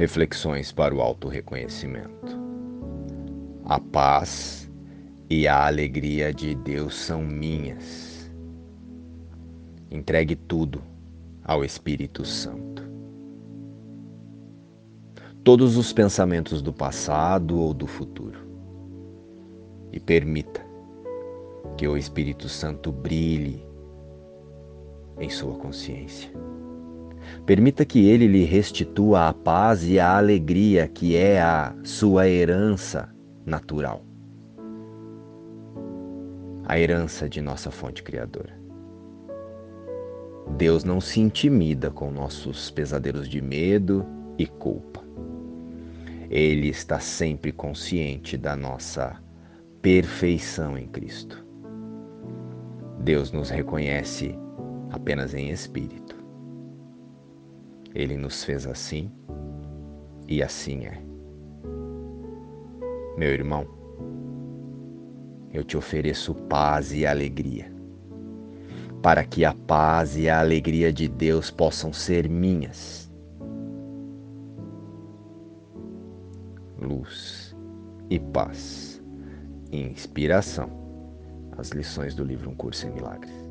Reflexões para o auto-reconhecimento. A paz e a alegria de Deus são minhas. Entregue tudo ao Espírito Santo. Todos os pensamentos do passado ou do futuro. E permita que o Espírito Santo brilhe em sua consciência. Permita que ele lhe restitua a paz e a alegria que é a sua herança natural. A herança de nossa fonte criadora. Deus não se intimida com nossos pesadelos de medo e culpa. Ele está sempre consciente da nossa perfeição em Cristo. Deus nos reconhece apenas em espírito. Ele nos fez assim e assim é. Meu irmão, eu te ofereço paz e alegria, para que a paz e a alegria de Deus possam ser minhas. Luz e paz, inspiração, as lições do livro Um Curso em Milagres.